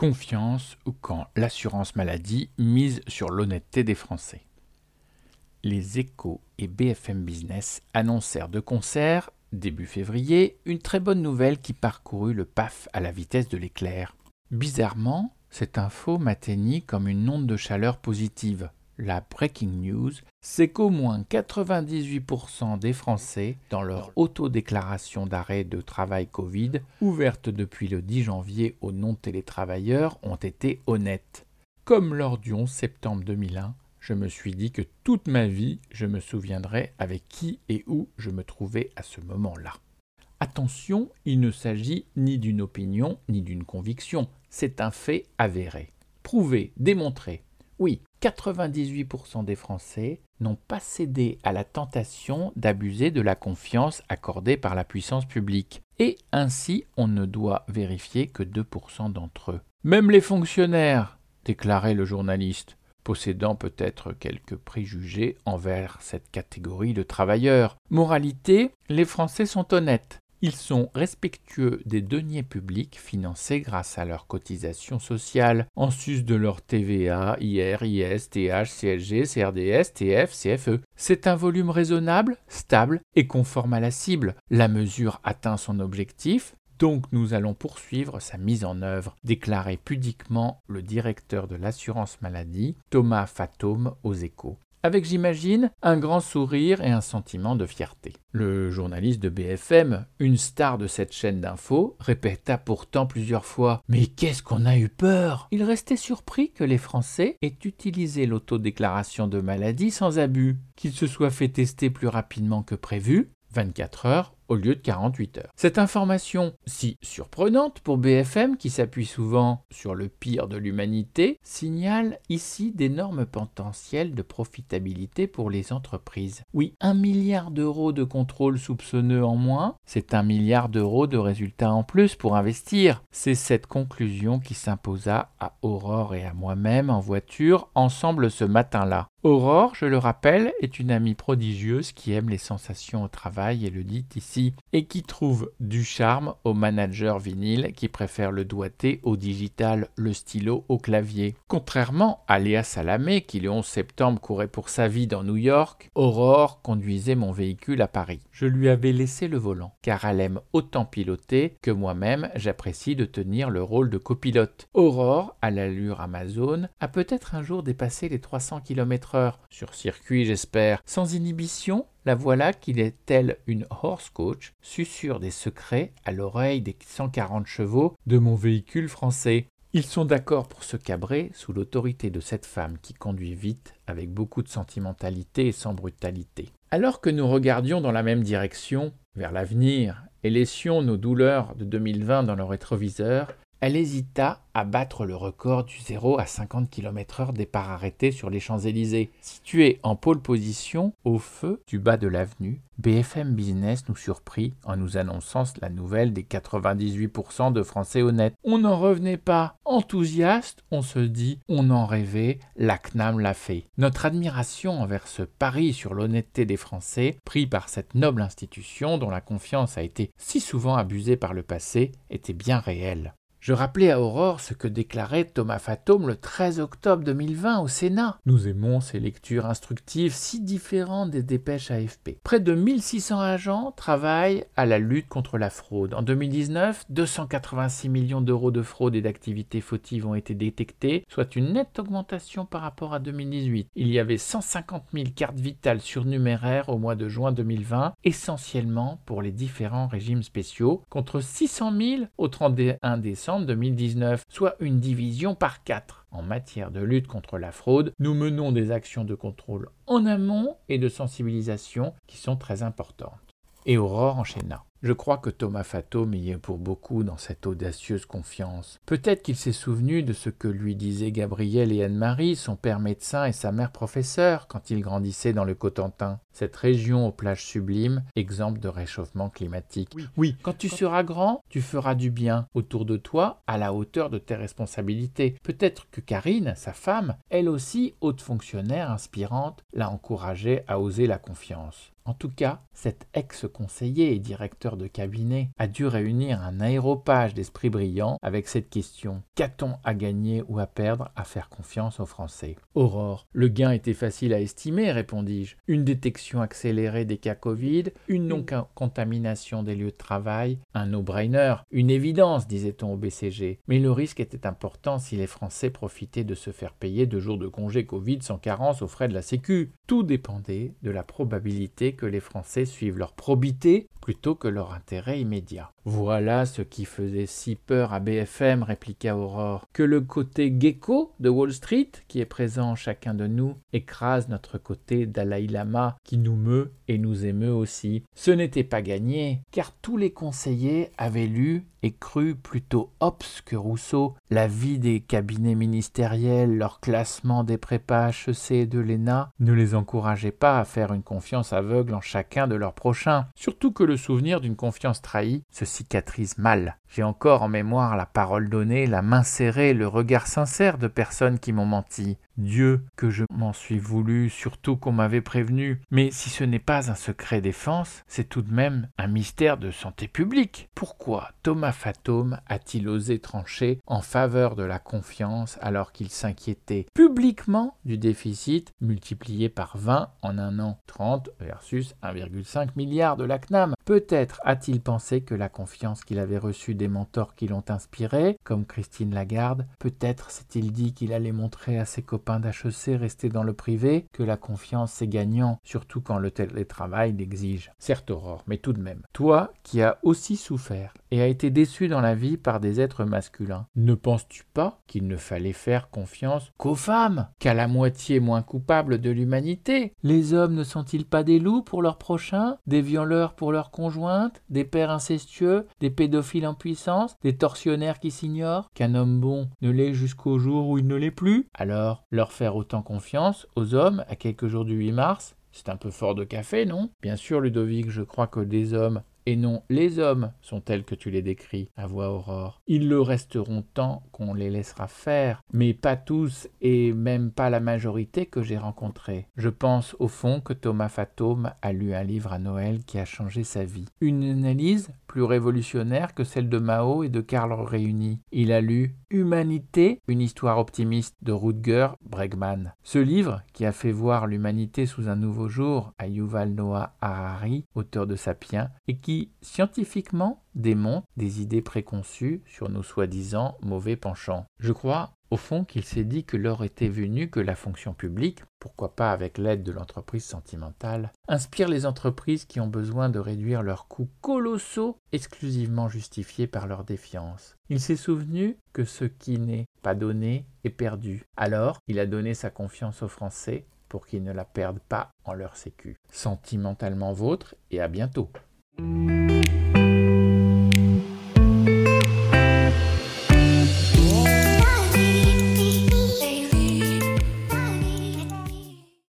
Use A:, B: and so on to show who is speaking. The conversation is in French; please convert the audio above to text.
A: Confiance ou quand l'assurance maladie mise sur l'honnêteté des Français. Les Échos et BFM Business annoncèrent de concert, début février, une très bonne nouvelle qui parcourut le PAF à la vitesse de l'éclair. Bizarrement, cette info m'atteignit comme une onde de chaleur positive la breaking news, c'est qu'au moins 98% des Français, dans leur autodéclaration d'arrêt de travail Covid, ouverte depuis le 10 janvier aux non-télétravailleurs, ont été honnêtes. Comme lors du 11 septembre 2001, je me suis dit que toute ma vie, je me souviendrai avec qui et où je me trouvais à ce moment-là. Attention, il ne s'agit ni d'une opinion ni d'une conviction, c'est un fait avéré. Prouvé, démontré. Oui, 98% des Français n'ont pas cédé à la tentation d'abuser de la confiance accordée par la puissance publique. Et ainsi, on ne doit vérifier que 2% d'entre eux. Même les fonctionnaires, déclarait le journaliste, possédant peut-être quelques préjugés envers cette catégorie de travailleurs. Moralité, les Français sont honnêtes. Ils sont respectueux des deniers publics financés grâce à leurs cotisations sociales, en sus de leur TVA, IR, IS, TH, CSG, CRDS, TF, CFE. C'est un volume raisonnable, stable et conforme à la cible. La mesure atteint son objectif, donc nous allons poursuivre sa mise en œuvre, déclarait pudiquement le directeur de l'assurance maladie, Thomas Fatome, aux échos avec, j'imagine, un grand sourire et un sentiment de fierté. Le journaliste de BFM, une star de cette chaîne d'infos, répéta pourtant plusieurs fois Mais qu'est-ce qu'on a eu peur? Il restait surpris que les Français aient utilisé l'autodéclaration de maladie sans abus, qu'ils se soient fait tester plus rapidement que prévu, 24 heures au lieu de 48 heures. Cette information, si surprenante pour BFM, qui s'appuie souvent sur le pire de l'humanité, signale ici d'énormes potentiels de profitabilité pour les entreprises. Oui, un milliard d'euros de contrôle soupçonneux en moins, c'est un milliard d'euros de résultats en plus pour investir. C'est cette conclusion qui s'imposa à Aurore et à moi-même en voiture ensemble ce matin-là. Aurore, je le rappelle, est une amie prodigieuse qui aime les sensations au travail et le dit ici, et qui trouve du charme au manager vinyle qui préfère le doigté au digital, le stylo au clavier. Contrairement à Léa Salamé qui le 11 septembre courait pour sa vie dans New York, Aurore conduisait mon véhicule à Paris. Je lui avais laissé le volant, car elle aime autant piloter que moi-même j'apprécie de tenir le rôle de copilote. Aurore, à l'allure Amazon, a peut-être un jour dépassé les 300 km sur circuit j'espère, sans inhibition, la voilà qu'il est telle une horse coach, susurre des secrets à l'oreille des 140 chevaux de mon véhicule français. Ils sont d'accord pour se cabrer sous l'autorité de cette femme qui conduit vite, avec beaucoup de sentimentalité et sans brutalité. Alors que nous regardions dans la même direction, vers l'avenir, et laissions nos douleurs de 2020 dans le rétroviseur, elle hésita à battre le record du 0 à 50 km/h départ arrêté sur les Champs-Élysées. Situé en pôle position, au feu du bas de l'avenue, BFM Business nous surprit en nous annonçant la nouvelle des 98% de Français honnêtes. On n'en revenait pas. Enthousiaste, on se dit, on en rêvait, la CNAM l'a fait. Notre admiration envers ce pari sur l'honnêteté des Français, pris par cette noble institution dont la confiance a été si souvent abusée par le passé, était bien réelle. Je rappelais à Aurore ce que déclarait Thomas Fatome le 13 octobre 2020 au Sénat. Nous aimons ces lectures instructives si différentes des dépêches AFP. Près de 1600 agents travaillent à la lutte contre la fraude. En 2019, 286 millions d'euros de fraude et d'activités fautives ont été détectés, soit une nette augmentation par rapport à 2018. Il y avait 150 000 cartes vitales surnuméraires au mois de juin 2020, essentiellement pour les différents régimes spéciaux, contre 600 000 au 31 décembre 2019, soit une division par quatre. En matière de lutte contre la fraude, nous menons des actions de contrôle en amont et de sensibilisation qui sont très importantes. Et Aurore enchaîna. Je crois que Thomas Fatome y est pour beaucoup dans cette audacieuse confiance. Peut-être qu'il s'est souvenu de ce que lui disaient Gabriel et Anne-Marie, son père médecin et sa mère professeur, quand il grandissait dans le Cotentin, cette région aux plages sublimes, exemple de réchauffement climatique. Oui, quand tu seras grand, tu feras du bien autour de toi à la hauteur de tes responsabilités. Peut-être que Karine, sa femme, elle aussi haute fonctionnaire inspirante, l'a encouragé à oser la confiance. En tout cas, cet ex-conseiller et directeur de cabinet a dû réunir un aéropage d'esprits brillants avec cette question qu'a-t-on à gagner ou à perdre à faire confiance aux Français? Aurore, le gain était facile à estimer, répondis-je. Une détection accélérée des cas Covid, une non-contamination des lieux de travail, un no-brainer, une évidence, disait-on au BCG. Mais le risque était important si les Français profitaient de se faire payer deux jours de congé Covid sans carence aux frais de la Sécu. Tout dépendait de la probabilité que les Français suivent leur probité plutôt que leur intérêt immédiat. Voilà ce qui faisait si peur à BFM, répliqua Aurore, que le côté gecko de Wall Street, qui est présent en chacun de nous, écrase notre côté Dalai Lama, qui nous meut et nous émeut aussi. Ce n'était pas gagné, car tous les conseillers avaient lu et cru plutôt Hobbes que Rousseau la vie des cabinets ministériels, leur classement des prépas HEC et de l'ENA. Ne les encourageait pas à faire une confiance aveugle en chacun de leurs prochains, surtout que le souvenir d'une confiance trahie se cicatrise mal. J'ai encore en mémoire la parole donnée, la main serrée, le regard sincère de personnes qui m'ont menti. Dieu, que je m'en suis voulu, surtout qu'on m'avait prévenu. Mais si ce n'est pas un secret défense, c'est tout de même un mystère de santé publique. Pourquoi Thomas Fatome a-t-il osé trancher en faveur de la confiance alors qu'il s'inquiétait publiquement du déficit multiplié par 20 en un an? 30 versus 1,5 milliard de la CNAM Peut-être a-t-il pensé que la confiance qu'il avait reçue des mentors qui l'ont inspiré, comme Christine Lagarde, peut-être s'est-il dit qu'il allait montrer à ses copains d'HEC restés dans le privé que la confiance c'est gagnant, surtout quand le télétravail l'exige. Certes Aurore, mais tout de même. Toi qui as aussi souffert et a été déçu dans la vie par des êtres masculins, ne penses-tu pas qu'il ne fallait faire confiance qu'aux femmes, qu'à la moitié moins coupable de l'humanité? Les hommes ne sont-ils pas des loups pour leurs prochains, des violeurs pour leurs conjointes, des pères incestueux, des pédophiles en puissance, des tortionnaires qui s'ignorent, qu'un homme bon ne l'est jusqu'au jour où il ne l'est plus? Alors, leur faire autant confiance aux hommes à quelques jours du 8 mars? C'est un peu fort de café, non? Bien sûr, Ludovic, je crois que des hommes et non les hommes sont tels que tu les décris, à voix aurore. Ils le resteront tant qu'on les laissera faire, mais pas tous et même pas la majorité que j'ai rencontrés. Je pense au fond que Thomas Fatome a lu un livre à Noël qui a changé sa vie. Une analyse plus révolutionnaire que celle de Mao et de Karl réunis. Il a lu Humanité, une histoire optimiste de Rutger Bregman. Ce livre, qui a fait voir l'humanité sous un nouveau jour à Yuval Noah Harari, auteur de Sapiens, et qui, scientifiquement, démontre des idées préconçues sur nos soi-disant mauvais penchants. Je crois au fond qu'il s'est dit que l'heure était venue que la fonction publique, pourquoi pas avec l'aide de l'entreprise sentimentale, inspire les entreprises qui ont besoin de réduire leurs coûts colossaux exclusivement justifiés par leur défiance. Il s'est souvenu que ce qui n'est pas donné est perdu. Alors, il a donné sa confiance aux Français pour qu'ils ne la perdent pas en leur sécu. Sentimentalement vôtre et à bientôt.